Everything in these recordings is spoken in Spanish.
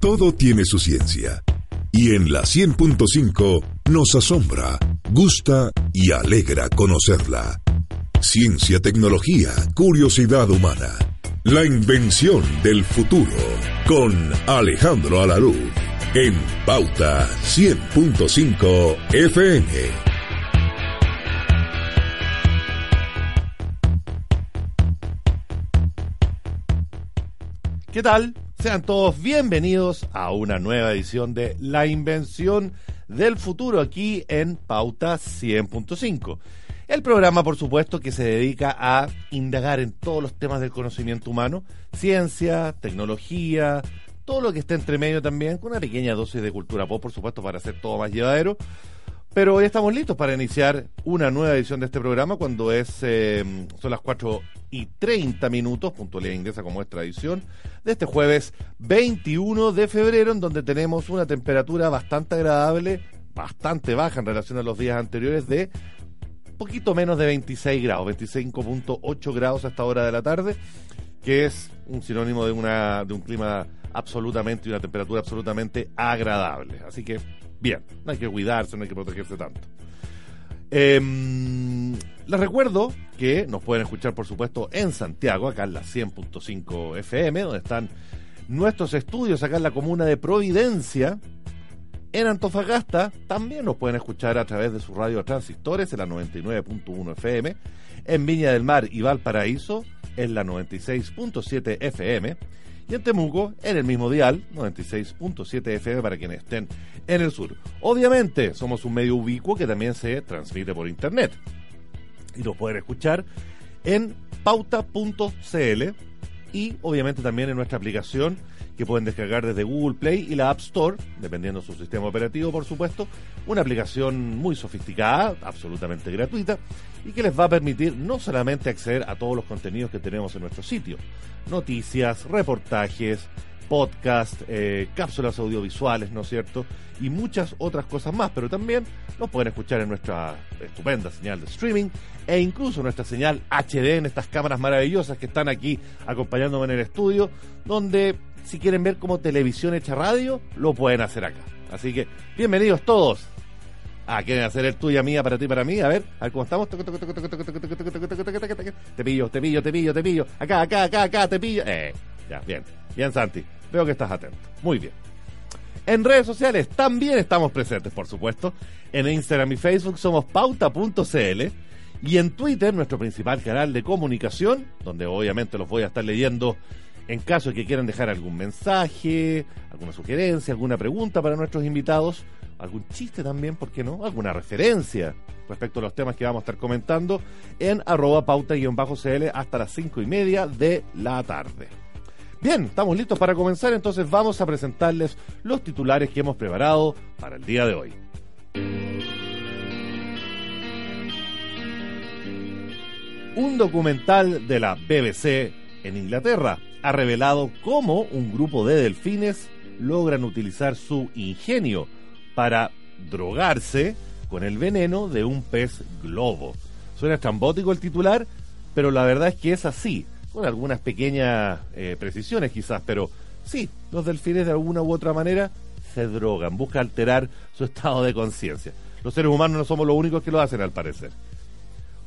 todo tiene su ciencia. Y en la 100.5 nos asombra, gusta y alegra conocerla. Ciencia, tecnología, curiosidad humana. La invención del futuro. Con Alejandro Alaluz. En Pauta 100.5 FM. ¿Qué tal? Sean todos bienvenidos a una nueva edición de La Invención del Futuro aquí en Pauta 100.5. El programa, por supuesto, que se dedica a indagar en todos los temas del conocimiento humano, ciencia, tecnología, todo lo que esté entre medio también, con una pequeña dosis de cultura pop, por supuesto, para hacer todo más llevadero. Pero hoy estamos listos para iniciar una nueva edición de este programa cuando es eh, son las 4 y 30 minutos, puntualidad inglesa como es tradición, de este jueves 21 de febrero, en donde tenemos una temperatura bastante agradable, bastante baja en relación a los días anteriores, de poquito menos de 26 grados, 25.8 grados a esta hora de la tarde, que es un sinónimo de, una, de un clima absolutamente y una temperatura absolutamente agradable. Así que, bien, no hay que cuidarse, no hay que protegerse tanto. Eh, les recuerdo que nos pueden escuchar, por supuesto, en Santiago, acá en la 100.5 FM, donde están nuestros estudios acá en la comuna de Providencia. En Antofagasta también nos pueden escuchar a través de su radio transistores en la 99.1 FM. En Viña del Mar y Valparaíso en la 96.7 FM. Y en Temuco en el mismo dial, 96.7 FM para quienes estén en el sur. Obviamente somos un medio ubicuo que también se transmite por internet y lo pueden escuchar en pauta.cl y obviamente también en nuestra aplicación que pueden descargar desde Google Play y la App Store, dependiendo de su sistema operativo, por supuesto. Una aplicación muy sofisticada, absolutamente gratuita, y que les va a permitir no solamente acceder a todos los contenidos que tenemos en nuestro sitio, noticias, reportajes, podcast, eh, cápsulas audiovisuales, ¿no es cierto? Y muchas otras cosas más, pero también nos pueden escuchar en nuestra estupenda señal de streaming e incluso nuestra señal HD en estas cámaras maravillosas que están aquí acompañándome en el estudio, donde si quieren ver como televisión hecha radio, lo pueden hacer acá. Así que bienvenidos todos. Ah, quieren hacer el tuya mía para ti para mí. A ver, a ver cómo estamos. Te pillo, te pillo, te pillo, te pillo. Acá, acá, acá, acá, te pillo. Eh, ya, bien. Bien, Santi. Veo que estás atento. Muy bien. En redes sociales también estamos presentes, por supuesto. En Instagram y Facebook somos pauta.cl. Y en Twitter, nuestro principal canal de comunicación, donde obviamente los voy a estar leyendo en caso de que quieran dejar algún mensaje, alguna sugerencia, alguna pregunta para nuestros invitados, algún chiste también, ¿por qué no? Alguna referencia respecto a los temas que vamos a estar comentando en arroba pauta-cl hasta las cinco y media de la tarde. Bien, estamos listos para comenzar, entonces vamos a presentarles los titulares que hemos preparado para el día de hoy. Un documental de la BBC en Inglaterra ha revelado cómo un grupo de delfines logran utilizar su ingenio para drogarse con el veneno de un pez globo. Suena estrambótico el titular, pero la verdad es que es así con algunas pequeñas eh, precisiones quizás, pero sí, los delfines de alguna u otra manera se drogan, buscan alterar su estado de conciencia. Los seres humanos no somos los únicos que lo hacen al parecer.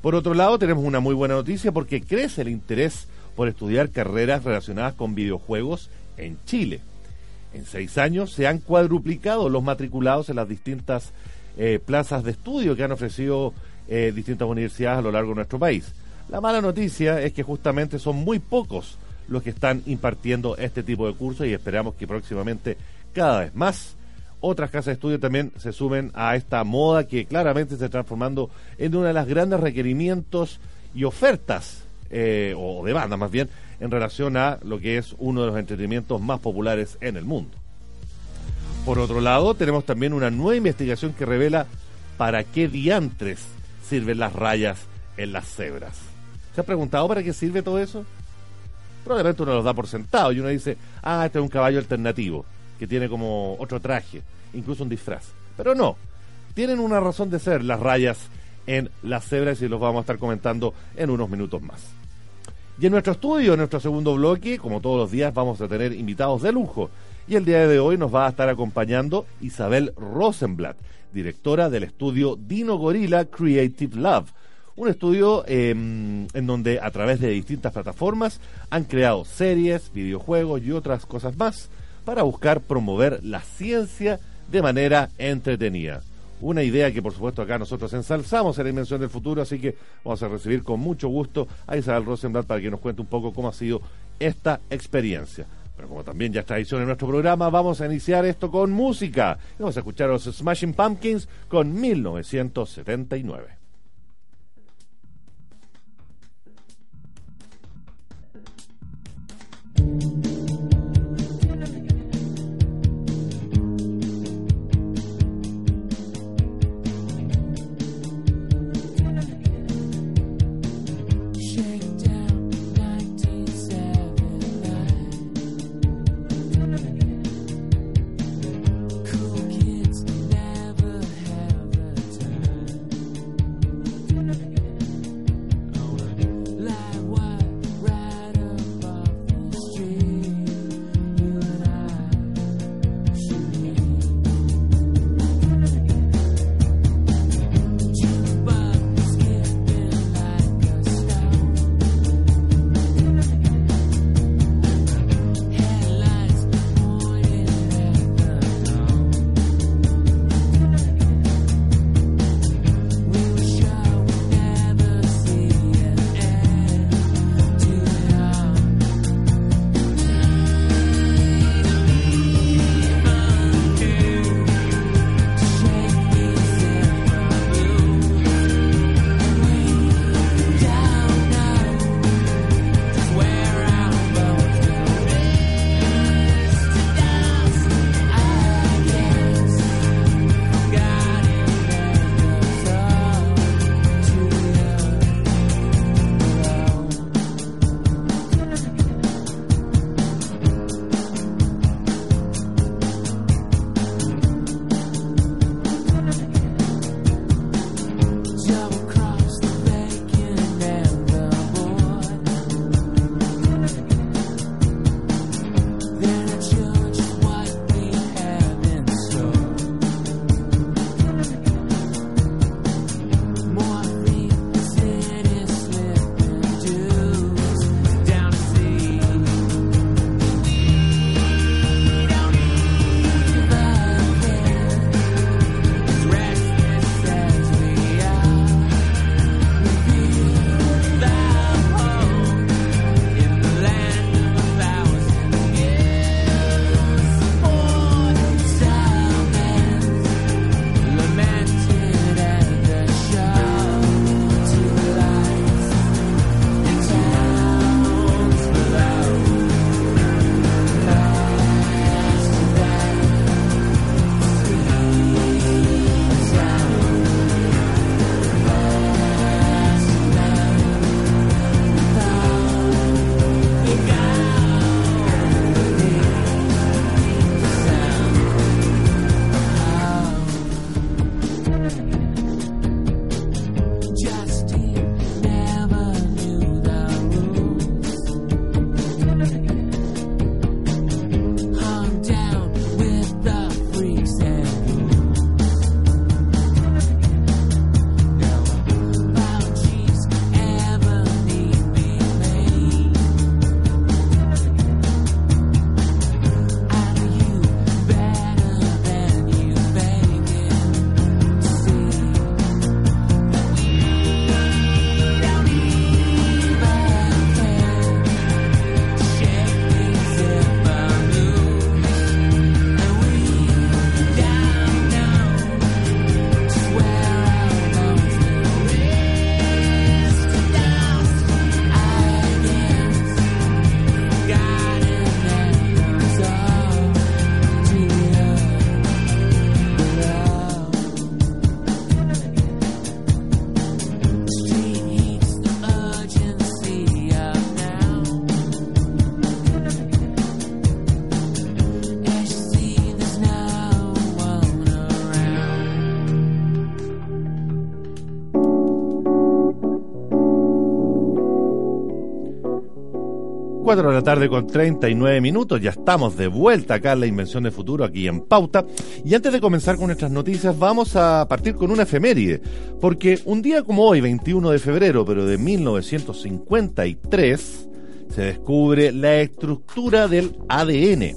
Por otro lado, tenemos una muy buena noticia porque crece el interés por estudiar carreras relacionadas con videojuegos en Chile. En seis años se han cuadruplicado los matriculados en las distintas eh, plazas de estudio que han ofrecido eh, distintas universidades a lo largo de nuestro país. La mala noticia es que justamente son muy pocos los que están impartiendo este tipo de cursos y esperamos que próximamente cada vez más otras casas de estudio también se sumen a esta moda que claramente se está transformando en uno de los grandes requerimientos y ofertas, eh, o demanda más bien, en relación a lo que es uno de los entretenimientos más populares en el mundo. Por otro lado, tenemos también una nueva investigación que revela para qué diantres sirven las rayas en las cebras. ¿Se ha preguntado para qué sirve todo eso? Probablemente uno los da por sentado y uno dice, ah, este es un caballo alternativo, que tiene como otro traje, incluso un disfraz. Pero no, tienen una razón de ser las rayas en las cebras y los vamos a estar comentando en unos minutos más. Y en nuestro estudio, en nuestro segundo bloque, como todos los días, vamos a tener invitados de lujo. Y el día de hoy nos va a estar acompañando Isabel Rosenblatt, directora del estudio Dino Gorilla Creative Love. Un estudio em, en donde a través de distintas plataformas han creado series, videojuegos y otras cosas más para buscar promover la ciencia de manera entretenida una idea que por supuesto acá nosotros ensalzamos en la Invención del Futuro, así que vamos a recibir con mucho gusto a Isabel Rosenblatt para que nos cuente un poco cómo ha sido esta experiencia. Pero como también ya es tradición en nuestro programa, vamos a iniciar esto con música. Vamos a escuchar los Smashing Pumpkins con 1979. 4 de la tarde con 39 minutos, ya estamos de vuelta acá en la Invención de Futuro, aquí en Pauta. Y antes de comenzar con nuestras noticias, vamos a partir con una efeméride, porque un día como hoy, 21 de febrero, pero de 1953, se descubre la estructura del ADN.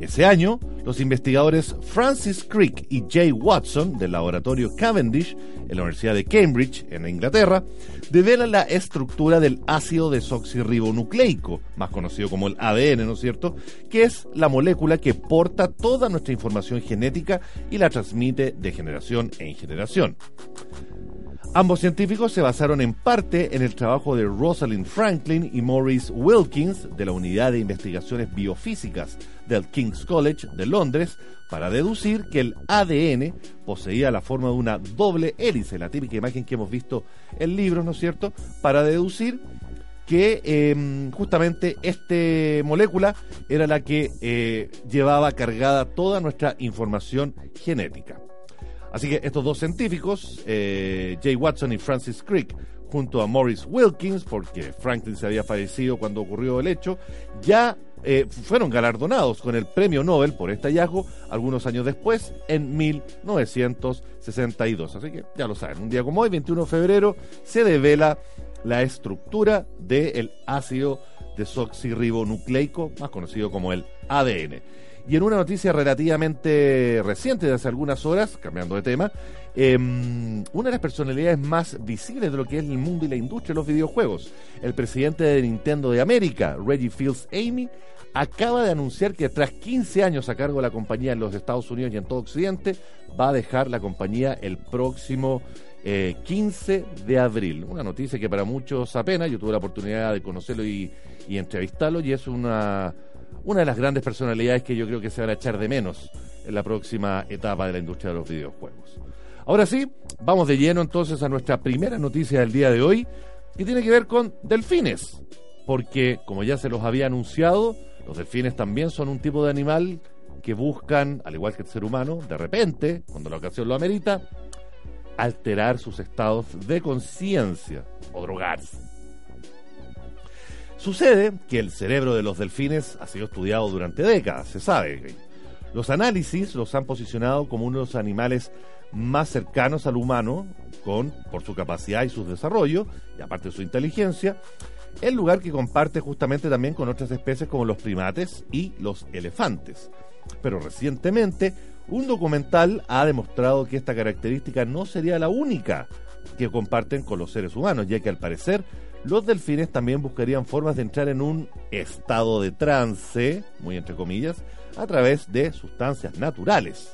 Ese año, los investigadores Francis Crick y Jay Watson del laboratorio Cavendish en la Universidad de Cambridge, en Inglaterra, develan la estructura del ácido desoxirribonucleico, más conocido como el ADN, ¿no es cierto?, que es la molécula que porta toda nuestra información genética y la transmite de generación en generación. Ambos científicos se basaron en parte en el trabajo de Rosalind Franklin y Maurice Wilkins de la Unidad de Investigaciones Biofísicas del King's College de Londres para deducir que el ADN poseía la forma de una doble hélice, la típica imagen que hemos visto en libros, ¿no es cierto? Para deducir que em, justamente esta molécula era la que eh, llevaba cargada toda nuestra información genética. Así que estos dos científicos, eh, Jay Watson y Francis Crick, junto a Maurice Wilkins, porque Franklin se había fallecido cuando ocurrió el hecho, ya eh, fueron galardonados con el premio Nobel por este hallazgo algunos años después, en 1962. Así que ya lo saben, un día como hoy, 21 de febrero, se devela la estructura del ácido desoxirribonucleico, más conocido como el ADN. Y en una noticia relativamente reciente, de hace algunas horas, cambiando de tema, em, una de las personalidades más visibles de lo que es el mundo y la industria de los videojuegos, el presidente de Nintendo de América, Reggie Fields Amy, acaba de anunciar que tras 15 años a cargo de la compañía en los Estados Unidos y en todo Occidente, va a dejar la compañía el próximo 15 eh, de abril. Una noticia que para muchos apenas, yo tuve la oportunidad de conocerlo y entrevistarlo y es una una de las grandes personalidades que yo creo que se van a echar de menos en la próxima etapa de la industria de los videojuegos. Ahora sí, vamos de lleno entonces a nuestra primera noticia del día de hoy, que tiene que ver con delfines, porque como ya se los había anunciado, los delfines también son un tipo de animal que buscan, al igual que el ser humano, de repente, cuando la ocasión lo amerita, alterar sus estados de conciencia o drogarse. Sucede que el cerebro de los delfines ha sido estudiado durante décadas, se sabe. Los análisis los han posicionado como uno de los animales más cercanos al humano, con, por su capacidad y su desarrollo, y aparte de su inteligencia, el lugar que comparte justamente también con otras especies como los primates y los elefantes. Pero recientemente, un documental ha demostrado que esta característica no sería la única que comparten con los seres humanos, ya que al parecer los delfines también buscarían formas de entrar en un estado de trance, muy entre comillas, a través de sustancias naturales.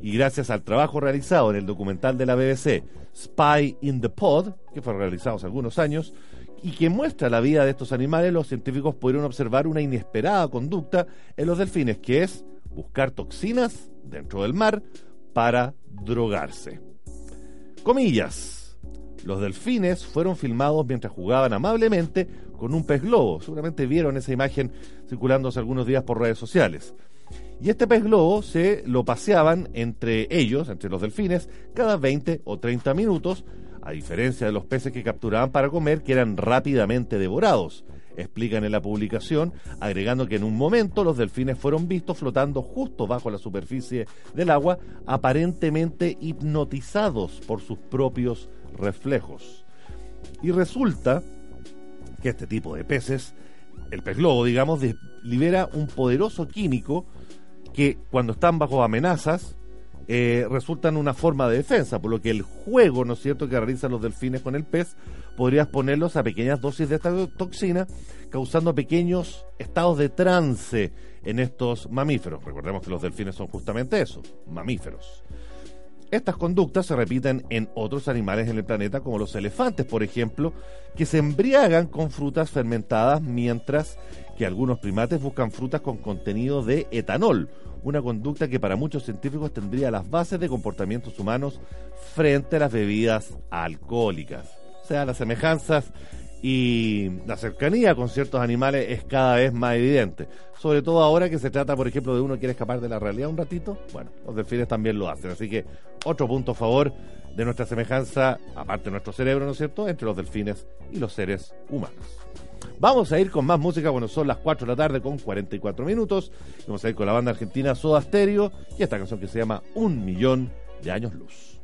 Y gracias al trabajo realizado en el documental de la BBC Spy in the Pod, que fue realizado hace algunos años, y que muestra la vida de estos animales, los científicos pudieron observar una inesperada conducta en los delfines, que es buscar toxinas dentro del mar para drogarse. Comillas. Los delfines fueron filmados mientras jugaban amablemente con un pez globo. Seguramente vieron esa imagen circulando hace algunos días por redes sociales. Y este pez globo se lo paseaban entre ellos, entre los delfines, cada 20 o 30 minutos, a diferencia de los peces que capturaban para comer, que eran rápidamente devorados. Explican en la publicación, agregando que en un momento los delfines fueron vistos flotando justo bajo la superficie del agua, aparentemente hipnotizados por sus propios reflejos. Y resulta que este tipo de peces, el pez globo, digamos, libera un poderoso químico que cuando están bajo amenazas eh, resultan una forma de defensa, por lo que el juego, ¿no es cierto?, que realizan los delfines con el pez, podría exponerlos a pequeñas dosis de esta toxina, causando pequeños estados de trance en estos mamíferos. Recordemos que los delfines son justamente eso, mamíferos. Estas conductas se repiten en otros animales en el planeta, como los elefantes, por ejemplo, que se embriagan con frutas fermentadas, mientras que algunos primates buscan frutas con contenido de etanol, una conducta que para muchos científicos tendría las bases de comportamientos humanos frente a las bebidas alcohólicas. O sea, las semejanzas y la cercanía con ciertos animales es cada vez más evidente. Sobre todo ahora que se trata, por ejemplo, de uno que quiere escapar de la realidad un ratito. Bueno, los delfines también lo hacen. Así que otro punto a favor de nuestra semejanza, aparte de nuestro cerebro, ¿no es cierto?, entre los delfines y los seres humanos. Vamos a ir con más música, bueno, son las 4 de la tarde con 44 minutos. Vamos a ir con la banda argentina Soda Stereo y esta canción que se llama Un Millón de Años Luz.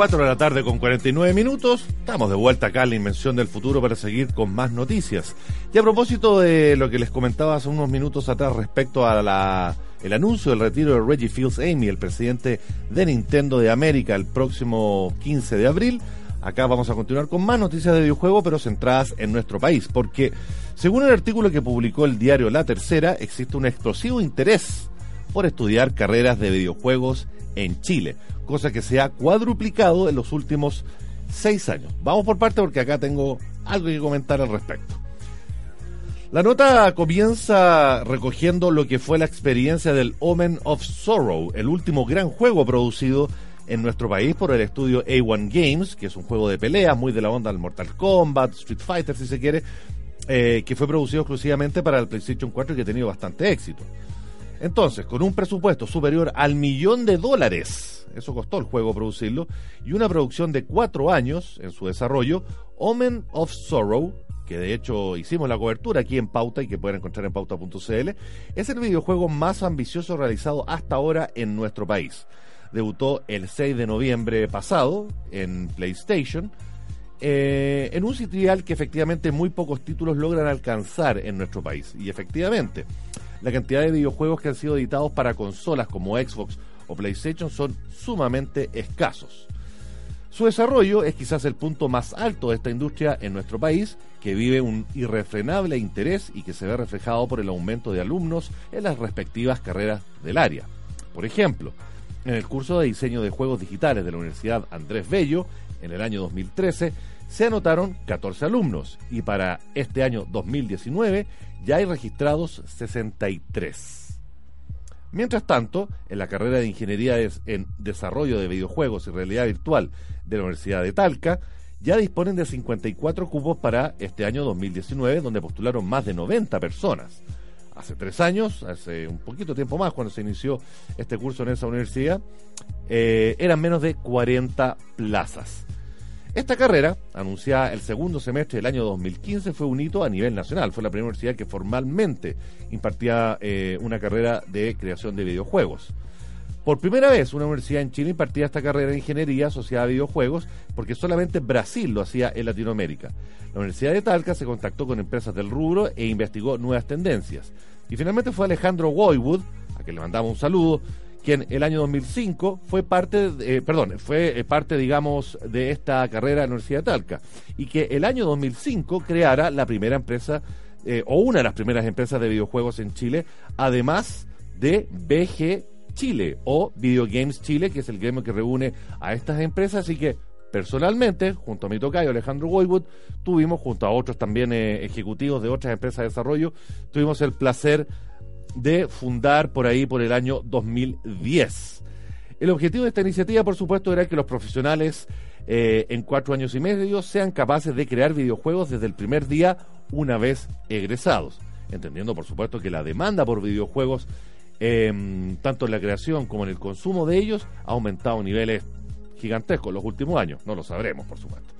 4 de la tarde con 49 minutos. Estamos de vuelta acá en la Invención del Futuro para seguir con más noticias. Y a propósito de lo que les comentaba hace unos minutos atrás respecto a la, el anuncio del retiro de Reggie Fields Amy, el presidente de Nintendo de América, el próximo 15 de abril, acá vamos a continuar con más noticias de videojuegos, pero centradas en nuestro país, porque según el artículo que publicó el diario La Tercera, existe un explosivo interés por estudiar carreras de videojuegos en Chile, cosa que se ha cuadruplicado en los últimos seis años. Vamos por parte porque acá tengo algo que comentar al respecto. La nota comienza recogiendo lo que fue la experiencia del Omen of Sorrow, el último gran juego producido en nuestro país por el estudio A1 Games, que es un juego de pelea muy de la onda del Mortal Kombat, Street Fighter si se quiere, eh, que fue producido exclusivamente para el PlayStation 4 y que ha tenido bastante éxito. Entonces, con un presupuesto superior al millón de dólares, eso costó el juego producirlo, y una producción de cuatro años en su desarrollo, Omen of Sorrow, que de hecho hicimos la cobertura aquí en Pauta y que pueden encontrar en pauta.cl, es el videojuego más ambicioso realizado hasta ahora en nuestro país. Debutó el 6 de noviembre pasado en PlayStation, eh, en un sitial que efectivamente muy pocos títulos logran alcanzar en nuestro país. Y efectivamente, la cantidad de videojuegos que han sido editados para consolas como Xbox o PlayStation son sumamente escasos. Su desarrollo es quizás el punto más alto de esta industria en nuestro país, que vive un irrefrenable interés y que se ve reflejado por el aumento de alumnos en las respectivas carreras del área. Por ejemplo, en el curso de diseño de juegos digitales de la Universidad Andrés Bello, en el año 2013, se anotaron 14 alumnos y para este año 2019 ya hay registrados 63. Mientras tanto, en la carrera de Ingeniería en Desarrollo de Videojuegos y Realidad Virtual de la Universidad de Talca, ya disponen de 54 cupos para este año 2019, donde postularon más de 90 personas. Hace tres años, hace un poquito tiempo más, cuando se inició este curso en esa universidad, eh, eran menos de 40 plazas. Esta carrera, anunciada el segundo semestre del año 2015, fue un hito a nivel nacional. Fue la primera universidad que formalmente impartía eh, una carrera de creación de videojuegos. Por primera vez, una universidad en Chile impartía esta carrera de ingeniería asociada a videojuegos, porque solamente Brasil lo hacía en Latinoamérica. La Universidad de Talca se contactó con empresas del rubro e investigó nuevas tendencias. Y finalmente fue Alejandro Woywood, a quien le mandamos un saludo, quien el año 2005 fue parte, eh, perdón, fue eh, parte, digamos, de esta carrera de la Universidad de Talca, y que el año 2005 creara la primera empresa, eh, o una de las primeras empresas de videojuegos en Chile, además de BG Chile, o Video Games Chile, que es el gremio que reúne a estas empresas, así que personalmente, junto a mi tocayo Alejandro Woywood, tuvimos, junto a otros también ejecutivos de otras empresas de desarrollo, tuvimos el placer de fundar por ahí por el año 2010. El objetivo de esta iniciativa, por supuesto, era que los profesionales eh, en cuatro años y medio sean capaces de crear videojuegos desde el primer día una vez egresados. Entendiendo, por supuesto, que la demanda por videojuegos, em, tanto en la creación como en el consumo de ellos, ha aumentado a niveles gigantescos los últimos años. No lo sabremos, por supuesto.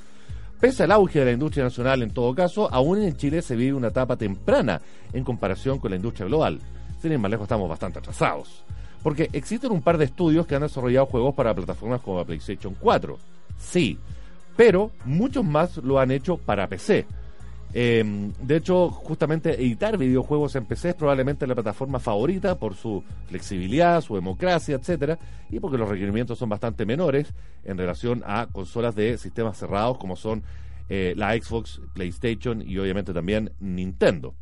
Pese al auge de la industria nacional en todo caso, aún en Chile se vive una etapa temprana en comparación con la industria global. Sin ir más lejos, estamos bastante atrasados. Porque existen un par de estudios que han desarrollado juegos para plataformas como PlayStation 4. Sí, pero muchos más lo han hecho para PC. Em, de hecho, justamente editar videojuegos en PC es probablemente la plataforma favorita por su flexibilidad, su democracia, etcétera, y porque los requerimientos son bastante menores en relación a consolas de sistemas cerrados como son eh, la Xbox, PlayStation y obviamente también Nintendo.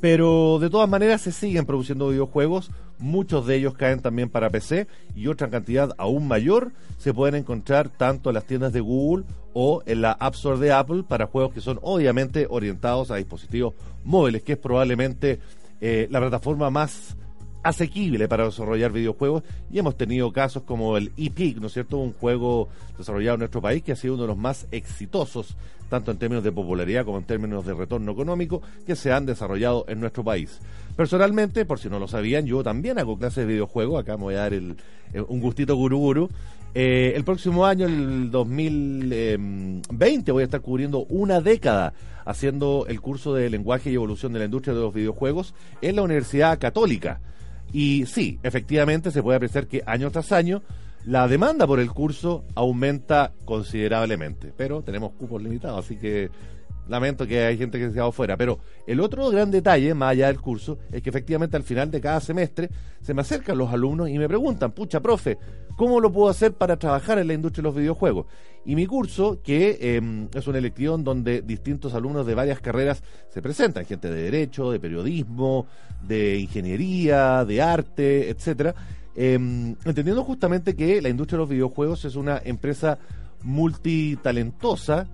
Pero de todas maneras se siguen produciendo videojuegos, muchos de ellos caen también para PC y otra cantidad aún mayor se pueden encontrar tanto en las tiendas de Google o en la App Store de Apple para juegos que son obviamente orientados a dispositivos móviles, que es probablemente eh, la plataforma más asequible para desarrollar videojuegos y hemos tenido casos como el Epic, ¿no es cierto? Un juego desarrollado en nuestro país que ha sido uno de los más exitosos, tanto en términos de popularidad como en términos de retorno económico, que se han desarrollado en nuestro país. Personalmente, por si no lo sabían, yo también hago clases de videojuegos, acá me voy a dar el, eh, un gustito guru guru. Eh, el próximo año, el 2020, voy a estar cubriendo una década haciendo el curso de lenguaje y evolución de la industria de los videojuegos en la Universidad Católica. Y sí, efectivamente se puede apreciar que año tras año la demanda por el curso aumenta considerablemente, pero tenemos cupos limitados, así que lamento que hay gente que se ha quedado fuera. Pero el otro gran detalle, más allá del curso, es que efectivamente al final de cada semestre se me acercan los alumnos y me preguntan, pucha, profe, ¿cómo lo puedo hacer para trabajar en la industria de los videojuegos? Y mi curso, que em, es una elección donde distintos alumnos de varias carreras se presentan, gente de derecho, de periodismo, de ingeniería, de arte, etcétera, em, entendiendo justamente que la industria de los videojuegos es una empresa multitalentosa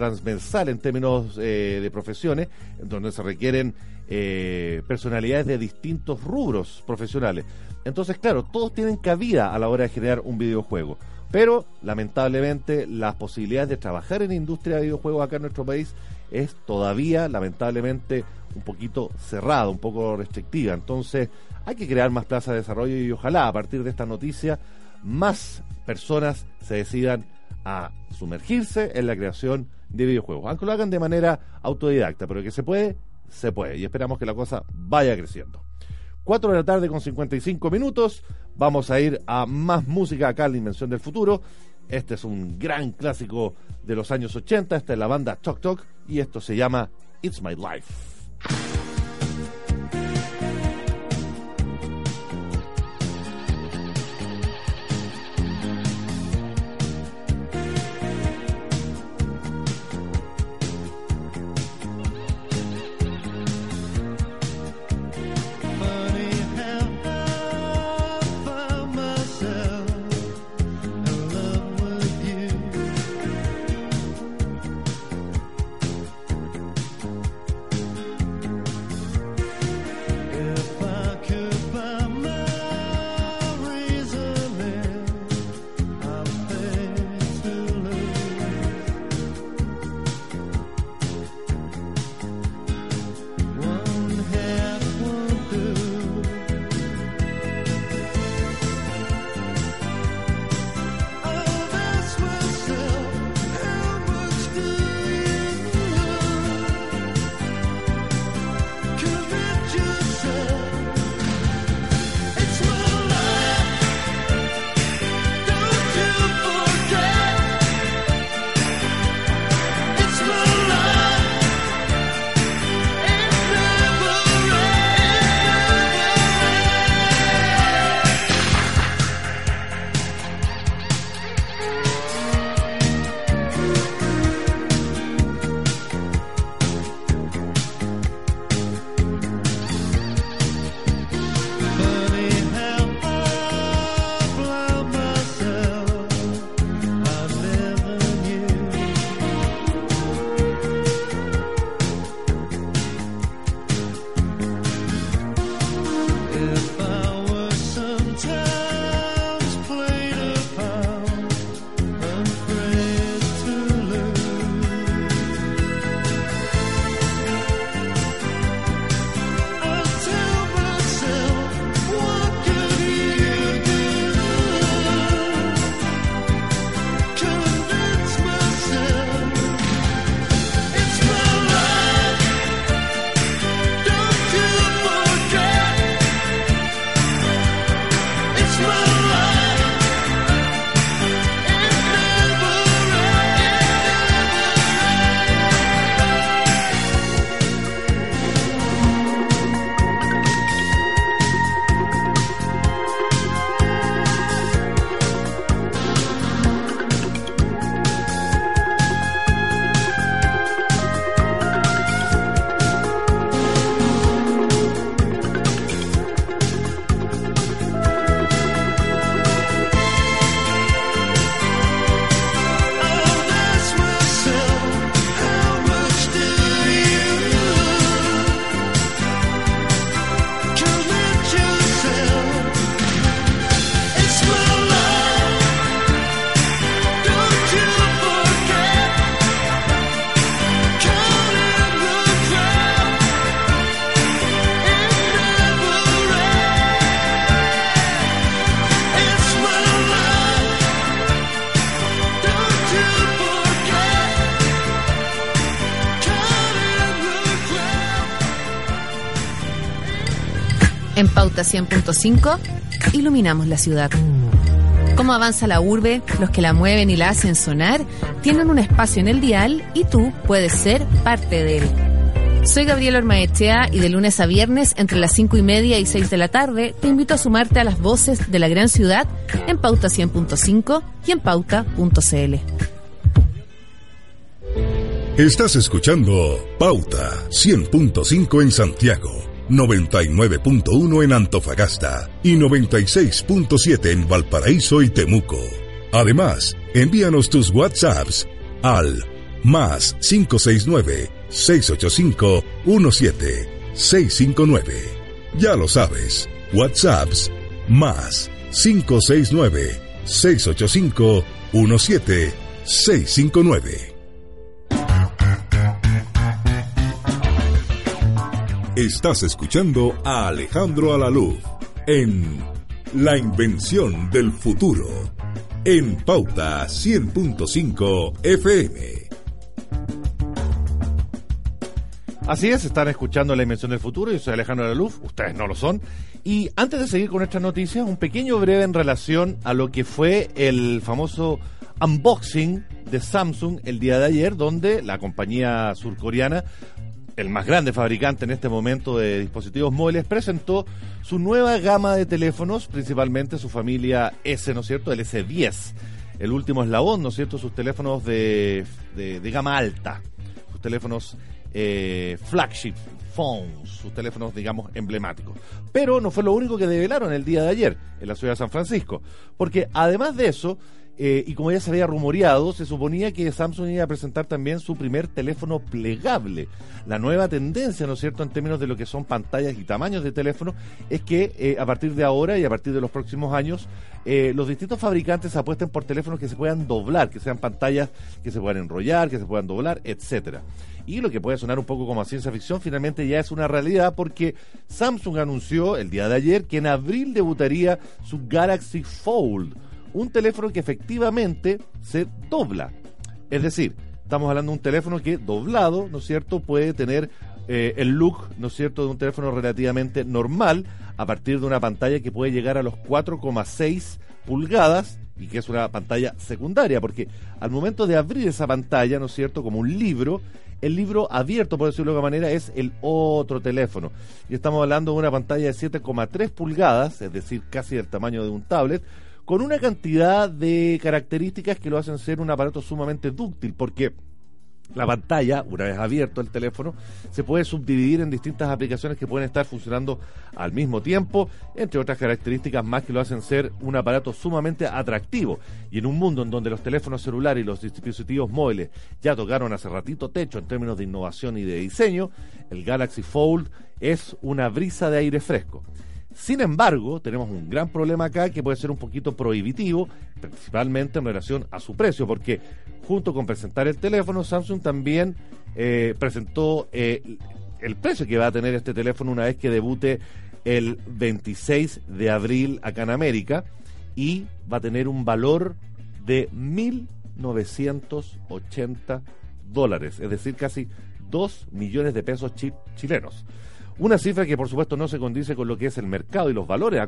transversal en términos eh, de profesiones, donde se requieren eh, personalidades de distintos rubros profesionales. Entonces, claro, todos tienen cabida a la hora de generar un videojuego. Pero, lamentablemente, las posibilidades de trabajar en industria de videojuegos acá en nuestro país es todavía, lamentablemente, un poquito cerrada, un poco restrictiva. Entonces, hay que crear más plazas de desarrollo y ojalá a partir de esta noticia más personas se decidan a sumergirse en la creación de videojuegos. Aunque lo hagan de manera autodidacta, pero que se puede, se puede. Y esperamos que la cosa vaya creciendo. 4 de la tarde con 55 minutos. Vamos a ir a más música acá en la Invención del Futuro. Este es un gran clásico de los años 80. Esta es la banda Tok Tok y esto se llama It's My Life. Pauta 100.5, iluminamos la ciudad. cómo avanza la urbe, los que la mueven y la hacen sonar, tienen un espacio en el dial y tú puedes ser parte de él. Soy Gabriel Ormaechea y de lunes a viernes, entre las cinco y media y 6 de la tarde, te invito a sumarte a las voces de la gran ciudad en Pauta 100.5 y en pauta.cl. Estás escuchando Pauta 100.5 en Santiago, 99.1 en Antofagasta y 96.7 en Valparaíso y Temuco. Además, envíanos tus WhatsApps al más 569 685 659 Ya lo sabes, WhatsApps más 569 Estás escuchando a Alejandro Alaluz en La Invención del Futuro en Pauta 100.5 FM. Así es, están escuchando La Invención del Futuro, yo soy Alejandro Alaluz, ustedes no lo son. Y antes de seguir con nuestras noticias, un pequeño breve en relación a lo que fue el famoso unboxing de Samsung el día de ayer, donde la compañía surcoreana el más grande fabricante en este momento de dispositivos móviles, presentó su nueva gama de teléfonos, principalmente su familia S, ¿no es cierto? El S10, el último eslabón, ¿no es cierto? Sus teléfonos de, de, gama alta, sus teléfonos eh, flagship phones, sus teléfonos, digamos, emblemáticos. Pero no fue lo único que develaron el día de ayer en la ciudad de San Francisco, porque además de eso, eh, y como ya se había rumoreado, se suponía que Samsung iba a presentar también su primer teléfono plegable. La nueva tendencia, ¿no es cierto?, en términos de lo que son pantallas y tamaños de teléfono, es que eh, a partir de ahora y a partir de los próximos años, eh, los distintos fabricantes apuesten por teléfonos que se puedan doblar, que sean pantallas que se puedan enrollar, que se puedan doblar, etcétera. Y lo que puede sonar un poco como a ciencia ficción, finalmente ya es una realidad porque Samsung anunció el día de ayer que en abril debutaría su Galaxy Fold un teléfono que efectivamente se dobla. Es decir, estamos hablando de un teléfono que doblado, ¿no es cierto?, puede tener eh, el look, ¿no es cierto?, de un teléfono relativamente normal a partir de una pantalla que puede llegar a los 4,6 pulgadas y que es una pantalla secundaria, porque al momento de abrir esa pantalla, ¿no es cierto?, como un libro, el libro abierto, por decirlo de alguna manera, es el otro teléfono. Y estamos hablando de una pantalla de 7,3 pulgadas, es decir, casi del tamaño de un tablet, con una cantidad de características que lo hacen ser un aparato sumamente dúctil, porque la pantalla, una vez abierto el teléfono, se puede subdividir en distintas aplicaciones que pueden estar funcionando al mismo tiempo, entre otras características más que lo hacen ser un aparato sumamente atractivo. Y en un mundo en donde los teléfonos celulares y los dispositivos móviles ya tocaron hace ratito techo en términos de innovación y de diseño, el Galaxy Fold es una brisa de aire fresco. Sin embargo, tenemos un gran problema acá que puede ser un poquito prohibitivo, principalmente en relación a su precio, porque junto con presentar el teléfono, Samsung también eh, presentó eh, el precio que va a tener este teléfono una vez que debute el 26 de abril acá en América y va a tener un valor de 1.980 dólares, es decir, casi 2 millones de pesos chilenos. Una cifra que por supuesto no se condice con lo que es el mercado y los valores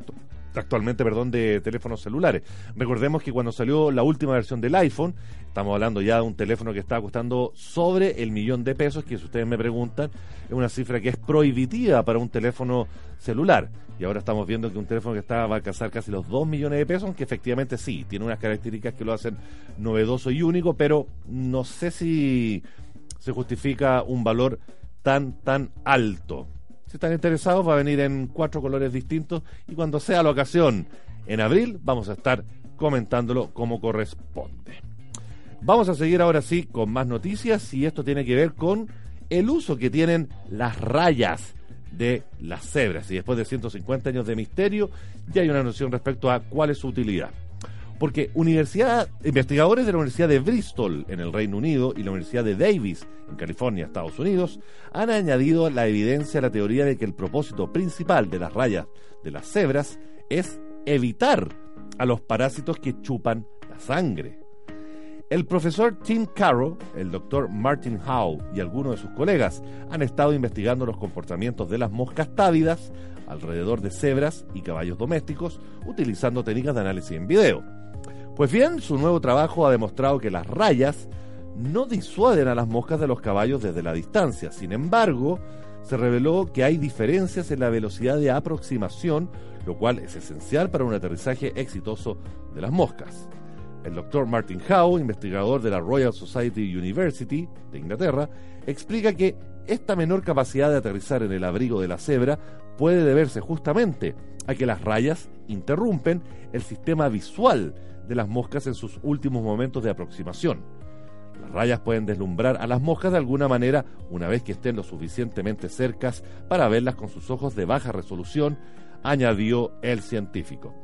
actualmente perdón, de teléfonos celulares. Recordemos que cuando salió la última versión del iPhone, estamos hablando ya de un teléfono que estaba costando sobre el millón de pesos, que si ustedes me preguntan, es una cifra que es prohibitiva para un teléfono celular. Y ahora estamos viendo que un teléfono que está va a alcanzar casi los 2 millones de pesos, aunque efectivamente sí, tiene unas características que lo hacen novedoso y único, pero no sé si se justifica un valor tan, tan alto. Si están interesados, va a venir en cuatro colores distintos y cuando sea la ocasión, en abril, vamos a estar comentándolo como corresponde. Vamos a seguir ahora sí con más noticias y esto tiene que ver con el uso que tienen las rayas de las cebras. Y después de 150 años de misterio, ya hay una noción respecto a cuál es su utilidad porque universidad, investigadores de la Universidad de Bristol en el Reino Unido y la Universidad de Davis en California, Estados Unidos, han añadido la evidencia a la teoría de que el propósito principal de las rayas de las cebras es evitar a los parásitos que chupan la sangre. El profesor Tim Carroll, el doctor Martin Howe y algunos de sus colegas han estado investigando los comportamientos de las moscas távidas alrededor de cebras y caballos domésticos utilizando técnicas de análisis en video. Pues bien, su nuevo trabajo ha demostrado que las rayas no disuaden a las moscas de los caballos desde la distancia. Sin embargo, se reveló que hay diferencias en la velocidad de aproximación, lo cual es esencial para un aterrizaje exitoso de las moscas. El doctor Martin Howe, investigador de la Royal Society University de Inglaterra, explica que esta menor capacidad de aterrizar en el abrigo de la cebra puede deberse justamente a que las rayas interrumpen el sistema visual de las moscas en sus últimos momentos de aproximación. Las rayas pueden deslumbrar a las moscas de alguna manera una vez que estén lo suficientemente cercas para verlas con sus ojos de baja resolución, añadió el científico.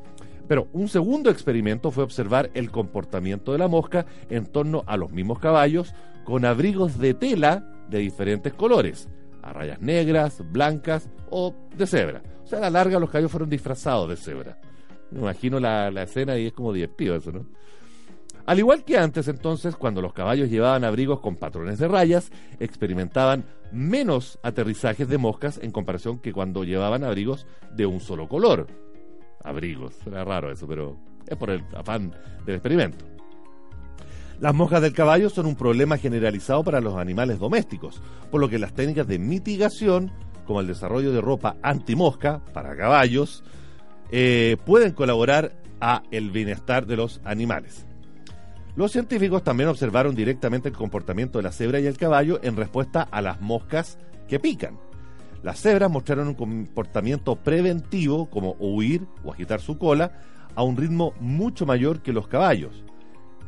Pero un segundo experimento fue observar el comportamiento de la mosca en torno a los mismos caballos con abrigos de tela de diferentes colores, a rayas negras, blancas o de cebra. O sea, a la larga los caballos fueron disfrazados de cebra. Me imagino la, escena y es como divertido eso, ¿no? Al igual que antes entonces, cuando los caballos llevaban abrigos con patrones de rayas, experimentaban menos aterrizajes de moscas en comparación que cuando llevaban abrigos de un solo color. Abrigos, era raro eso, pero es por el afán del experimento. Las moscas del caballo son un problema generalizado para los animales domésticos, por lo que las técnicas de mitigación, como el desarrollo de ropa antimosca para caballos, eh, pueden colaborar a el bienestar de los animales. Los científicos también observaron directamente el comportamiento de la cebra y el caballo en respuesta a las moscas que pican. Las cebras mostraron un comportamiento preventivo como huir o agitar su cola a un ritmo mucho mayor que los caballos.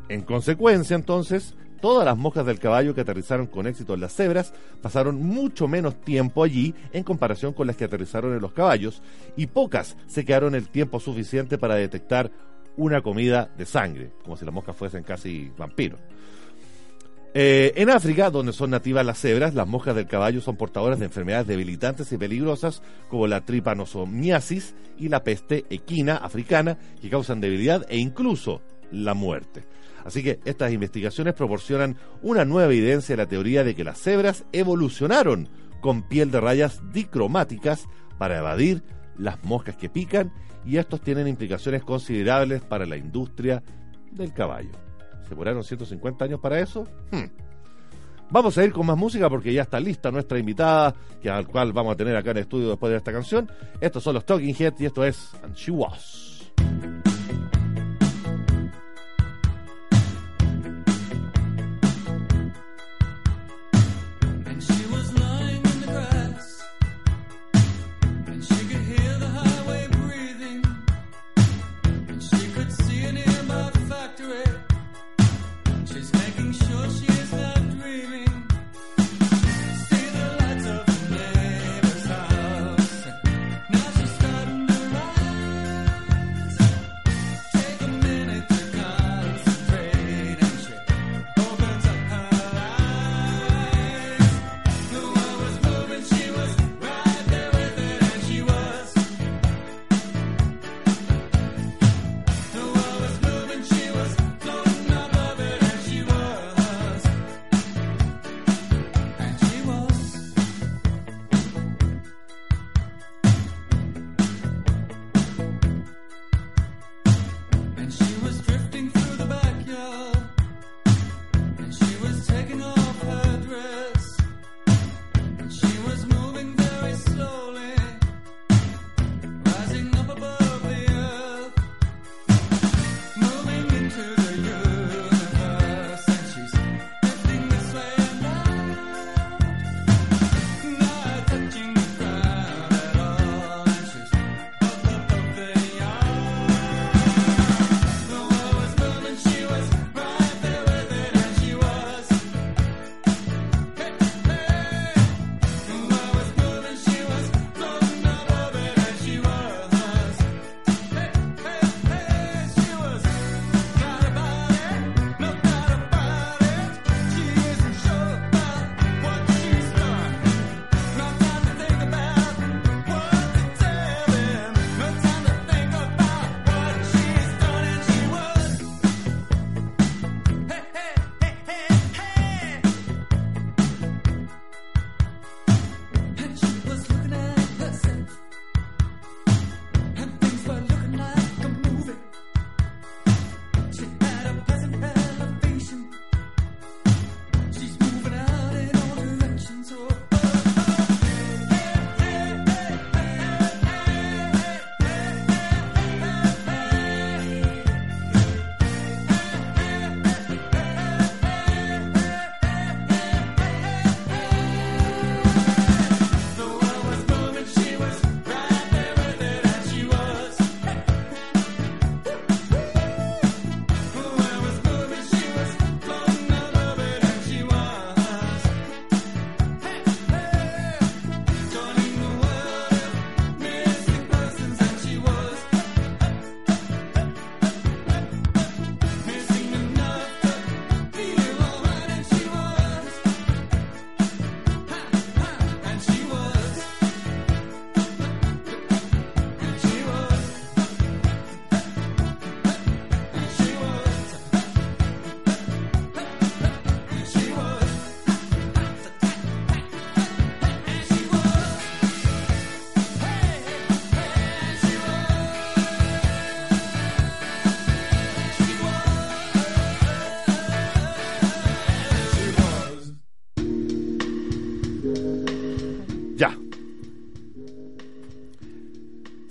En consecuencia, entonces, todas las moscas del caballo que aterrizaron con éxito en las cebras pasaron mucho menos tiempo allí en comparación con las que aterrizaron en los caballos y pocas se quedaron el tiempo suficiente para detectar una comida de sangre, como si las moscas fuesen casi vampiros. Eh, en África, donde son nativas las cebras, las moscas del caballo son portadoras de enfermedades debilitantes y peligrosas como la tripanosomiasis y la peste equina africana que causan debilidad e incluso la muerte. Así que estas investigaciones proporcionan una nueva evidencia de la teoría de que las cebras evolucionaron con piel de rayas dicromáticas para evadir las moscas que pican y estos tienen implicaciones considerables para la industria del caballo. ¿Se murieron 150 años para eso? Hmm. Vamos a ir con más música porque ya está lista nuestra invitada, que al cual vamos a tener acá en estudio después de esta canción. Estos son los Talking Heads y esto es And She Was.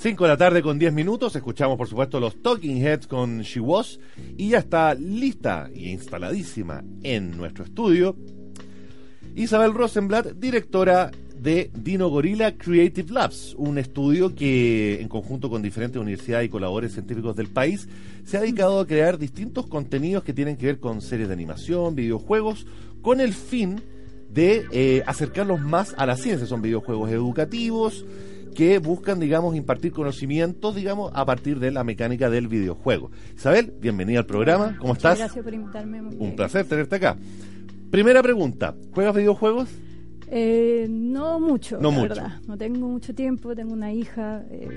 5 de la tarde con 10 minutos, escuchamos por supuesto los Talking Heads con She Was y ya está lista y instaladísima en nuestro estudio Isabel Rosenblatt, directora de Dino Gorilla Creative Labs, un estudio que en conjunto con diferentes universidades y colaboradores científicos del país se ha dedicado a crear distintos contenidos que tienen que ver con series de animación, videojuegos, con el fin de eh, acercarlos más a la ciencia. Son videojuegos educativos que buscan, digamos, impartir conocimientos, digamos, a partir de la mecánica del videojuego. Isabel, bienvenida al programa. ¿Cómo estás? Gracias por invitarme. Un placer tenerte acá. Primera pregunta, ¿juegas videojuegos? Eh, no mucho, no la mucho. verdad. No tengo mucho tiempo, tengo una hija, eh,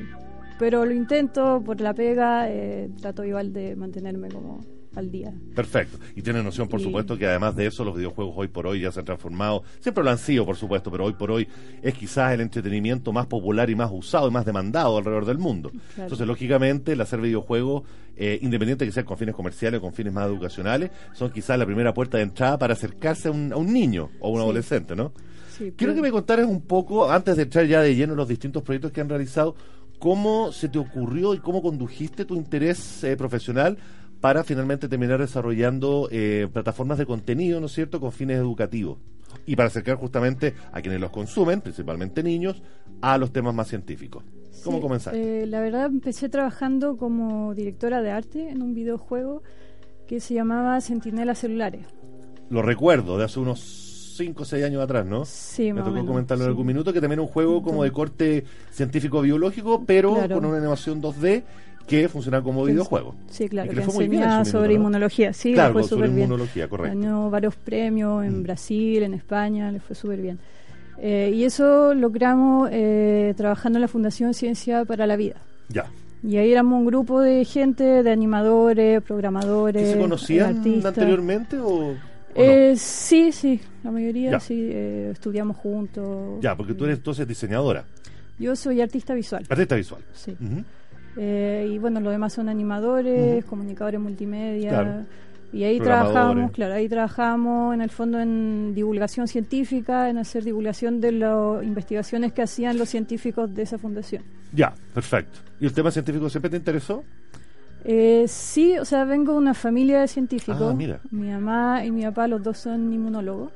pero lo intento por la pega, eh, trato igual de mantenerme como al día. Perfecto. Y tienes noción, por Y- supuesto, que además de eso, los videojuegos hoy por hoy ya se han transformado, siempre lo han sido, por supuesto, pero hoy por hoy es quizás el entretenimiento más popular y más usado y más demandado alrededor del mundo. Claro. Entonces, lógicamente, el hacer videojuegos, eh, independiente de que sean con fines comerciales o con fines más educacionales, son quizás la primera puerta de entrada para acercarse a un, a un niño o a un Sí. adolescente, ¿no? Sí, Quiero que me contaras un poco, antes de entrar ya de lleno en los distintos proyectos que han realizado, cómo se te ocurrió y cómo condujiste tu interés eh, profesional para finalmente terminar desarrollando eh, plataformas de contenido, ¿no es cierto?, con fines educativos. Y para acercar justamente a quienes los consumen, principalmente niños, a los temas más científicos. ¿Cómo Sí, comenzaste? eh, la verdad empecé trabajando como directora de arte en un videojuego que se llamaba Centinelas Celulares. Lo recuerdo de hace unos 5 o 6 años atrás, ¿no? Sí, Me tocó menos, comentarlo en sí. algún minuto, que también es un juego como de corte científico-biológico, pero Claro. con una animación 2D que funciona como videojuego. Sí, claro, que que, le fue muy bien en enseñaba minuto, sobre ¿no? inmunología. Sí, le Claro, fue sobre bien. inmunología, correcto. Ganó varios premios en Mm. Brasil, en España, le fue súper bien. Eh, y eso logramos eh, trabajando en la Fundación Ciencia para la Vida. Ya. Y ahí éramos un grupo de gente, de animadores, programadores, ¿Que se conocían artistas. anteriormente o, no? Eh, Sí, sí, la mayoría Ya. sí, eh, estudiamos juntos. Ya, porque tú eres entonces diseñadora, Yo soy artista visual, artista visual. sí. Eh, y bueno, los demás son animadores, comunicadores multimedia. Claro. Y ahí trabajamos, claro, ahí trabajamos en el fondo en divulgación científica, en hacer divulgación de las investigaciones que hacían los científicos de esa fundación. Ya, perfecto. ¿Y el tema científico siempre te interesó? Eh, sí, o sea, vengo de una familia de científicos. Ah, mira. Mi mamá y mi papá, los dos son inmunólogos.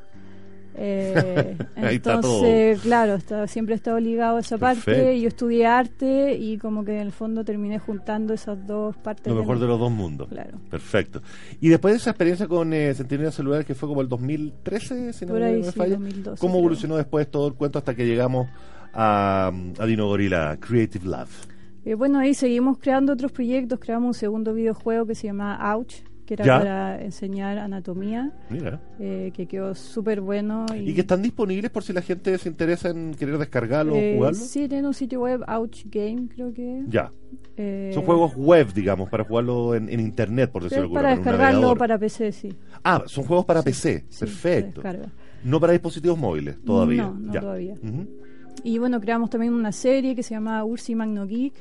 Eh, Ahí está entonces, claro, está, siempre he estado ligado a esa Perfecto. parte. Yo estudié arte y como que en el fondo terminé juntando esas dos partes. Lo mejor mí. de los dos mundos. Claro. Perfecto. Y después de esa experiencia con eh, Centinela Celular, que fue como el 2013, si no Por me, ahí me sí, falla, 2012, ¿cómo creo. evolucionó después todo el cuento hasta que llegamos a, a Dino Gorilla Creative Lab? Eh, bueno, ahí seguimos creando otros proyectos. Creamos un segundo videojuego que se llama Ouch, que era Ya. para enseñar anatomía, Mira. eh, que quedó súper bueno. Y, Y que están disponibles por si la gente se interesa en querer descargarlo o eh, jugarlo. Sí, tiene un sitio web, Ouch Game, creo que. Ya. Eh, Son juegos web, digamos, para jugarlo en, en internet, por decirlo alguna para descargarlo para PC, sí. Ah, son juegos para PC. Sí, Perfecto. No para dispositivos móviles, todavía. No, no Ya. todavía. Y bueno, creamos también una serie que se llama Ursi Magno Geek.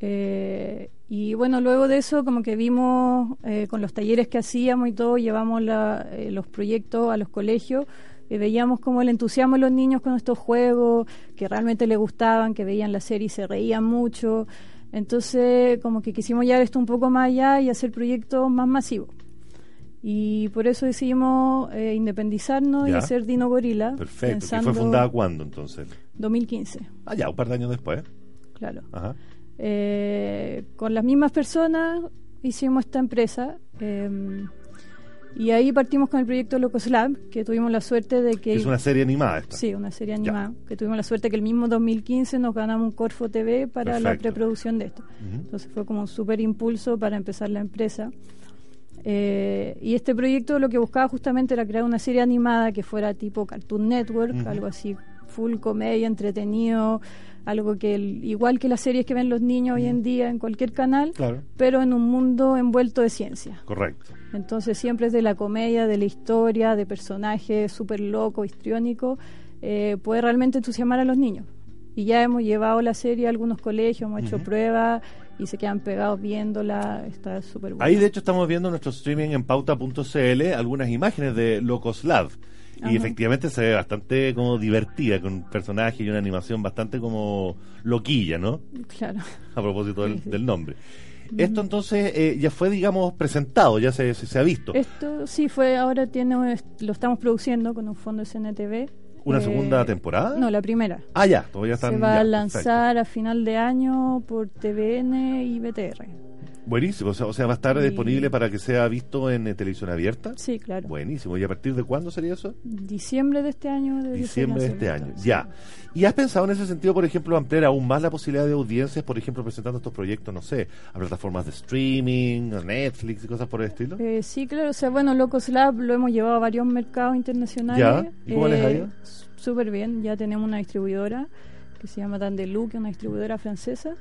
Eh, y bueno, luego de eso, como que vimos eh, con los talleres que hacíamos y todo, llevamos la- eh, los proyectos a los colegios, eh, veíamos como el entusiasmo de los niños con estos juegos, que realmente les gustaban, que veían la serie y se reían mucho. Entonces, como que quisimos llevar esto un poco más allá y hacer proyectos más masivos. Y por eso decidimos eh, independizarnos y hacer Dino Gorila. Perfecto. ¿Y fue fundada cuándo entonces? 2015, Ah, ya, un par de años después. claro. Ajá. Eh, con las mismas personas hicimos esta empresa eh, y ahí partimos con el proyecto Locos Lab, que tuvimos la suerte de que... Es una serie animada esta. Sí, una serie animada, que tuvimos la suerte que el mismo 2015 nos ganamos un Corfo TV para la preproducción de esto. Entonces fue como un súper impulso para empezar la empresa. Eh, y este proyecto lo que buscaba justamente era crear una serie animada que fuera tipo Cartoon Network, algo así, full comedia, entretenido, algo que el- igual que las series que ven los niños hoy en día en cualquier canal, Claro. pero en un mundo envuelto de ciencia. Correcto. Entonces siempre es de la comedia, de la historia, de personajes súper locos, histriónicos, eh, puede realmente entusiasmar a los niños. Y ya hemos llevado la serie a algunos colegios, hemos hecho pruebas y se quedan pegados viéndola, está súper bueno. Ahí de hecho estamos viendo en nuestro streaming en pauta.cl algunas imágenes de Locos Y efectivamente se ve bastante como divertida, con un personaje y una animación bastante como loquilla, ¿no? Claro. A propósito del, nombre. Esto entonces eh, ya fue, digamos, presentado, ya se, se, ha visto. Esto sí fue, ahora tiene, lo estamos produciendo con un fondo SNTV. ¿Una segunda eh, temporada? No, la primera. Ah, ya, todavía están. Se va a lanzar a final de año por TVN y BTR. Buenísimo, o sea, va a estar disponible para que sea visto en eh, televisión abierta. Sí, claro. Buenísimo, ¿y a partir de cuándo sería eso? Diciembre de este año. Diciembre de este año, ya. ¿Y has pensado en ese sentido, por ejemplo, ampliar aún más la posibilidad de audiencias, por ejemplo, presentando estos proyectos, no sé, a plataformas de streaming, a Netflix y cosas por el estilo? Eh, sí, claro, o sea, bueno, Locos Lab lo hemos llevado a varios mercados internacionales. ¿Ya? ¿Y cómo les ha ido? Eh, súper bien, ya tenemos una distribuidora que se llama Dandelou, que es una distribuidora francesa.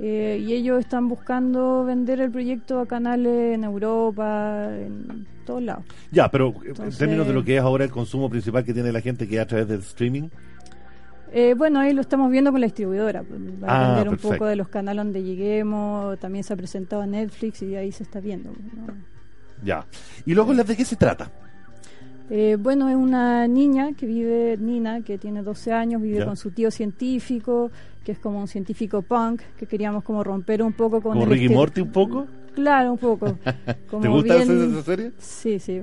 Eh, y ellos están buscando vender el proyecto a canales en Europa, en todos lados. Ya, pero eh, en términos de lo que es ahora el consumo principal que tiene la gente que es a través del streaming. Eh, bueno, ahí lo estamos viendo con la distribuidora. Va a ah, depender un poco de los canales donde lleguemos. También se ha presentado a Netflix y ahí se está viendo. Ya. ¿Y luego de qué se trata? Eh, bueno, es una niña que vive, Nina, que tiene 12 años, vive con su tío científico, que es como un científico punk, que queríamos como romper un poco con... ¿Como Ricky Morty un poco? Claro, un poco. ¿Te gusta esa serie? Sí, sí.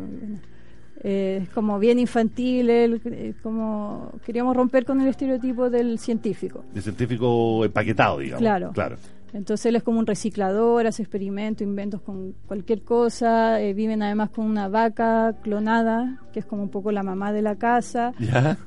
Eh, es como bien infantil, eh, como queríamos romper con el estereotipo del científico. El científico empaquetado, digamos. Claro. Claro. Entonces él es como un reciclador, hace experimentos, inventos con cualquier cosa. Eh, viven además con una vaca clonada, que es como un poco la mamá de la casa.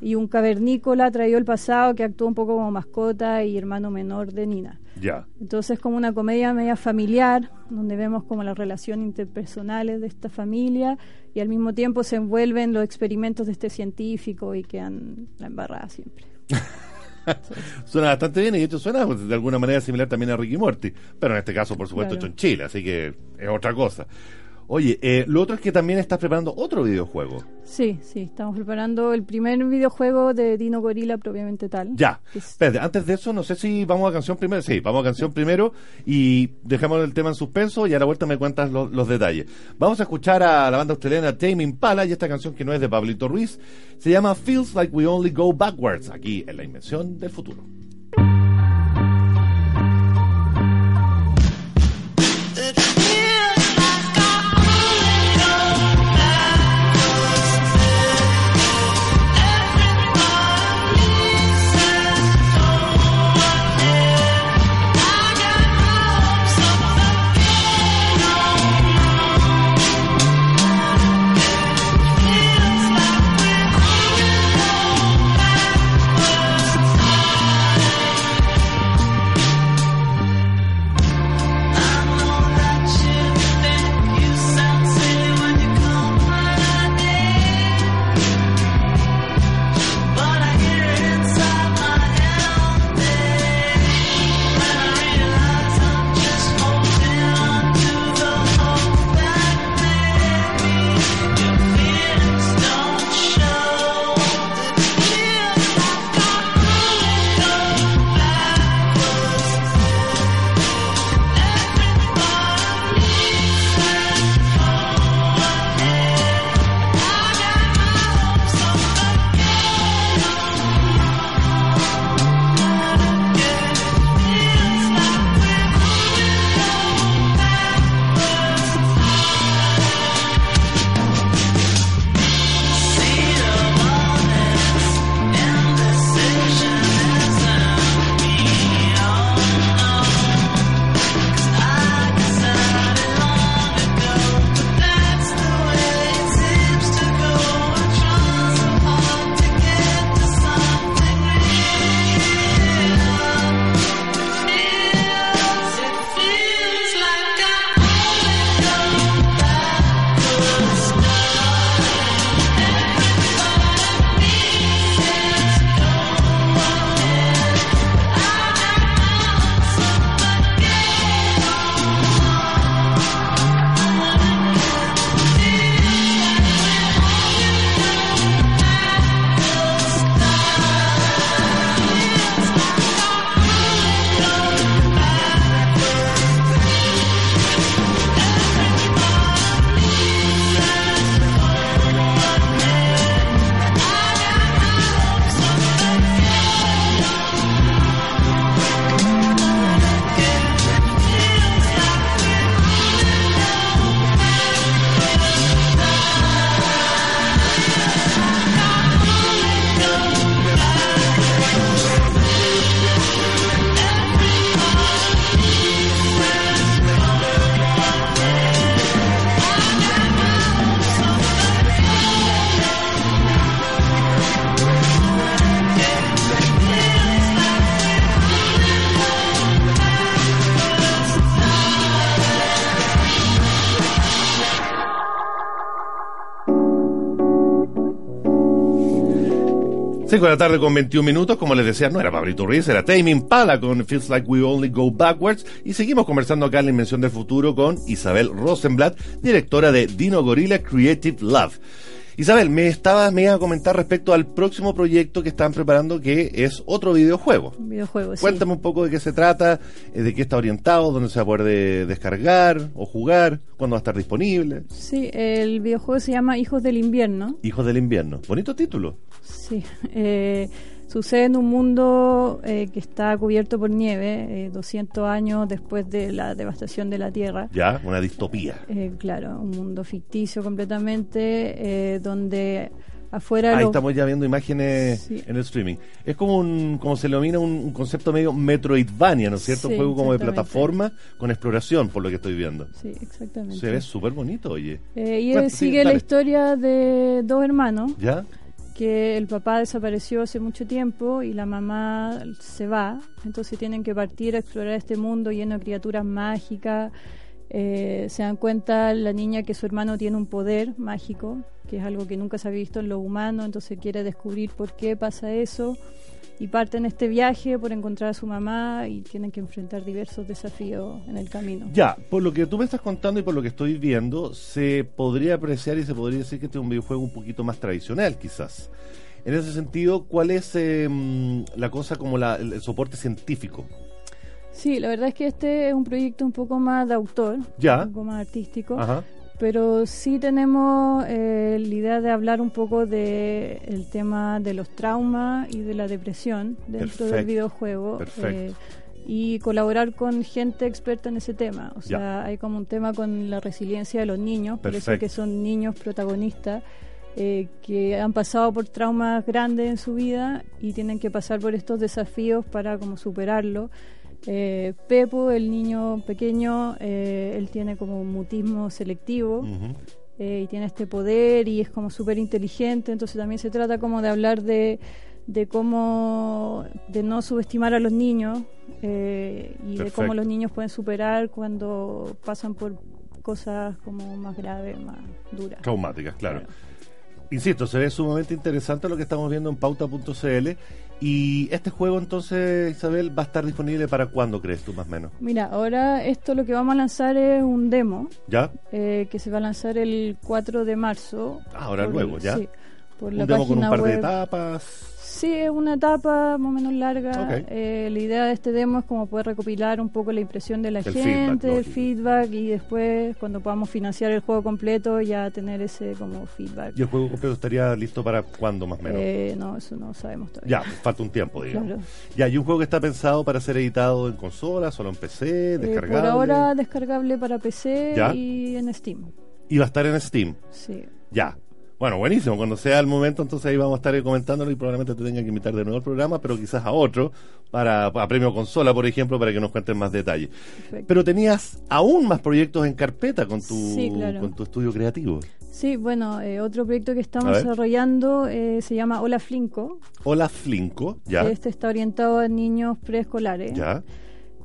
Y un cavernícola traído el pasado que actúa un poco como mascota y hermano menor de Nina. Ya. Entonces como una comedia media familiar, donde vemos como las relaciones interpersonales de esta familia y al mismo tiempo se envuelven los experimentos de este científico y quedan la embarrada siempre. suena bastante bien y de hecho suena de alguna manera similar también a Ricky Morty, pero en este caso, por supuesto, hecho en Chile, así que es otra cosa. Oye, eh, lo otro es que también estás preparando otro videojuego. Sí, sí, estamos preparando el primer videojuego de Dino Gorila propiamente tal. Ya, Espérate, antes de eso, no sé si vamos a canción primero. Sí, vamos a canción primero y dejamos el tema en suspenso y a la vuelta me cuentas los detalles. Vamos a escuchar a la banda australiana Tame Impala y esta canción que no es de Pablito Ruiz se llama Feels Like We Only Go Backwards, aquí en la invención del futuro. 5 de la tarde con 21 minutos, como les decía, no era Pablito Ruiz, era Tame Impala con Feels Like We Only Go Backwards y seguimos conversando acá en la Invención del Futuro con Isabel Rosenblatt, directora de Dino Gorilla Creative Love. Isabel, me estaba me iba a comentar respecto al próximo proyecto que están preparando, que es otro videojuego. Un videojuego, sí. Cuéntame un poco de qué se trata, eh, de qué está orientado, dónde se va a poder de- descargar o jugar, cuándo va a estar disponible. Sí, el videojuego se llama Hijos del Invierno. Hijos del Invierno. Bonito título. Sí, eh, sucede en un mundo eh, que está cubierto por nieve, eh, 200 años después de la devastación de la Tierra. Ya, una distopía. Eh, claro, un mundo ficticio completamente, eh, donde afuera... Ahí estamos ya viendo imágenes Sí. en el streaming. Es como un, como se denomina un, un concepto medio Metroidvania, ¿no es cierto? Sí, un juego como de plataforma con exploración, por lo que estoy viendo. Sí, exactamente. Se ve súper bonito, oye. Eh, y Bueno, él sí, sigue la historia de dos hermanos ¿Ya? Que el papá desapareció hace mucho tiempo y la mamá se va, entonces tienen que partir a explorar este mundo lleno de criaturas mágicas. Eh, se dan cuenta la niña que su hermano tiene un poder mágico, que es algo que nunca se había visto en lo humano, entonces quiere descubrir por qué pasa eso y parten este viaje por encontrar a su mamá y tienen que enfrentar diversos desafíos en el camino. Ya, por lo que tú me estás contando y por lo que estoy viendo, se podría apreciar y se podría decir que este es un videojuego un poquito más tradicional, quizás. En ese sentido, ¿cuál es eh, mm, la cosa como la- el, el soporte científico? Sí, la verdad es que este es un proyecto un poco más de autor, Ya. un poco más artístico. Ajá. Pero sí tenemos eh, la idea de hablar un poco de el tema de los traumas y de la depresión dentro del Perfecto, videojuego. perfecto. eh, y colaborar con gente experta en ese tema. O Ya. sea, hay como un tema con la resiliencia de los niños, por eso Perfecto. que son niños protagonistas eh, que han pasado por traumas grandes en su vida y tienen que pasar por estos desafíos para como superarlo. Eh, Pepo, el niño pequeño, eh, él tiene como un mutismo selectivo eh, y tiene este poder y es como súper inteligente, entonces también se trata como de hablar de, de cómo, de no subestimar a los niños eh, y de cómo los niños pueden superar cuando pasan por cosas como más graves, más duras. Traumáticas, claro. Claro. Insisto, se ve sumamente interesante lo que estamos viendo en pauta.cl. Y este juego, entonces, Isabel, va a estar disponible para cuándo crees tú, más o menos? Mira, ahora esto lo que vamos a lanzar es un demo ¿Ya? eh, que se va a lanzar el 4 de marzo. Ah, ahora por- luego, ¿ya? Sí, por Un la demo con un par de etapas. Sí, es una etapa más o menos larga. Eh, la idea de este demo es como poder recopilar un poco la impresión de la El feedback, gente, el feedback y después cuando podamos financiar el juego completo ya tener ese como feedback. ¿Y el juego completo estaría listo para cuándo, más o menos? Eh, no, eso no sabemos todavía. Ya, falta un tiempo, digamos. Claro. Ya, y un juego que está pensado para ser editado en consola, solo en PC, Eh, descargable. por ahora descargable para PC Ya. y en Steam. Y va a estar en Steam. Sí. Ya. Bueno, buenísimo. Cuando sea el momento, entonces ahí vamos a estar comentándolo y probablemente te tenga que invitar de nuevo al programa, pero quizás a otro, para a Premio Consola, por ejemplo, para que nos cuenten más detalles. Perfecto. Pero tenías aún más proyectos en carpeta con tu, Sí, claro. con tu estudio creativo. Sí, bueno, eh, otro proyecto que estamos desarrollando eh, se llama Hola Flinco. Hola Flinco, ya. Este está orientado a niños preescolares. Ya.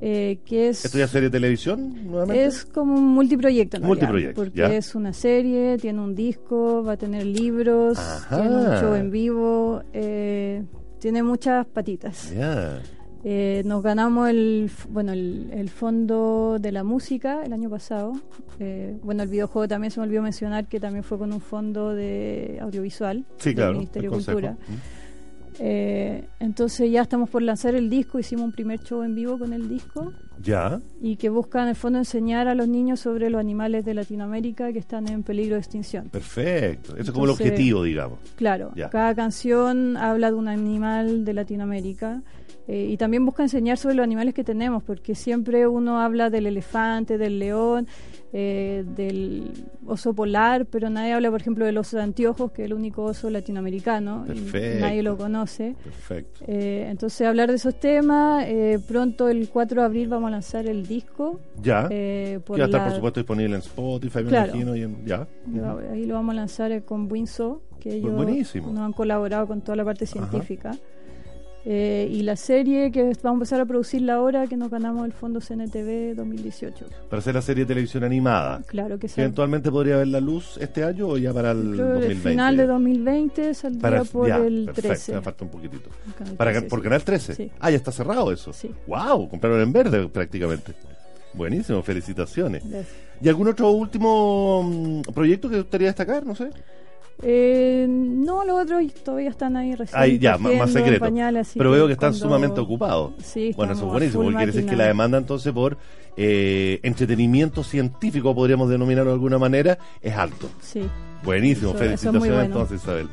Eh, que es ¿Esto ya es serie de televisión nuevamente? Es como un multiproyecto, en Multiproyecto, porque ya. es una serie, tiene un disco, va a tener libros, Ajá. tiene un show en vivo, eh, tiene muchas patitas. Ya. Eh, nos ganamos el, bueno, el, el fondo de la música el año pasado. Eh, bueno, el videojuego también se me olvidó mencionar que también fue con un fondo de audiovisual Sí, del claro. Ministerio de. Cultura. Mm. Eh, entonces ya estamos por lanzar el disco, hicimos un primer show en vivo con el disco Ya. y que busca en el fondo enseñar a los niños sobre los animales de Latinoamérica que están en peligro de extinción. Perfecto. Ese es como el objetivo, digamos. Claro, Ya. cada canción habla de un animal de Latinoamérica eh, y también busca enseñar sobre los animales que tenemos, porque siempre uno habla del elefante, del león, eh, del oso polar, pero nadie habla, por ejemplo, del oso de anteojos, que es el único oso latinoamericano, y Perfecto. nadie lo conoce. Perfecto. Eh, entonces, hablar de esos temas, eh, pronto el 4 de abril vamos a lanzar el disco. Ya. eh, por Y va a estar, la- por supuesto, disponible en Spotify, me Claro. imagino. Y en, ya. Ahí lo vamos a lanzar eh, con Winso, que ellos buenísimo. nos han colaborado con toda la parte científica. Eh, y la serie que vamos a empezar a producirla ahora, que nos ganamos el Fondo CNTV 2018. Para hacer la serie de televisión animada. Claro que sí. ¿Eventualmente podría ver la luz este año o ya para el Creo que 2020? El final de 2020 saldría Para- por ya, el perfecto, 13. me falta un poquitito. Canal Para, 13, ¿Por. Canal 13? Sí. Ah, ya está cerrado eso. Sí. ¡Wow! Compraron en verde prácticamente. Buenísimo, felicitaciones. Gracias. ¿Y algún otro último mm, proyecto que gustaría destacar? No sé. Eh, no, los otros todavía están ahí recién. Ahí ya, más, secreto. pañales, Pero veo que están cuando- sumamente ocupados. Sí, Bueno, eso es buenísimo, porque quiere decir que la demanda entonces por eh, entretenimiento científico, podríamos denominarlo de alguna manera, es alto. Sí. Buenísimo, Eso- felicitaciones bueno. entonces, Isabel.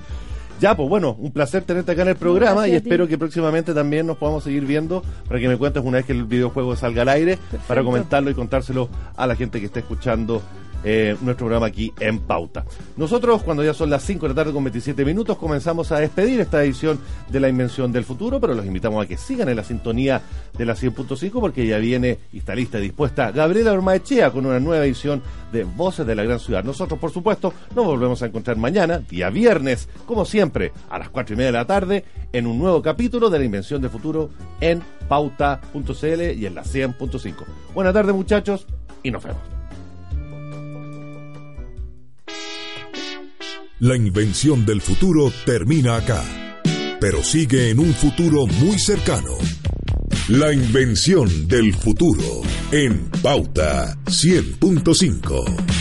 Ya, pues bueno, un placer tenerte acá en el programa Gracias y espero que próximamente también nos podamos seguir viendo para que me cuentes una vez que el videojuego salga al aire para comentarlo y contárselo a la gente que esté escuchando eh, nuestro programa aquí en Pauta. Nosotros, cuando ya son las 5 de la tarde con 27 minutos, comenzamos a despedir esta edición de la Invención del Futuro, pero los invitamos a que sigan en la sintonía de la 100.5 porque ya viene y está lista y dispuesta Gabriela Ormaechea con una nueva edición de Voces de la Gran Ciudad. Nosotros, por supuesto, nos volvemos a encontrar mañana, día viernes, como siempre, a las 4 y media de la tarde, en un nuevo capítulo de la Invención del Futuro en pauta.cl y en la 100.5. Buenas tardes, muchachos, y nos vemos. La invención del futuro termina acá, pero sigue en un futuro muy cercano. La invención del futuro en Pauta 100.5.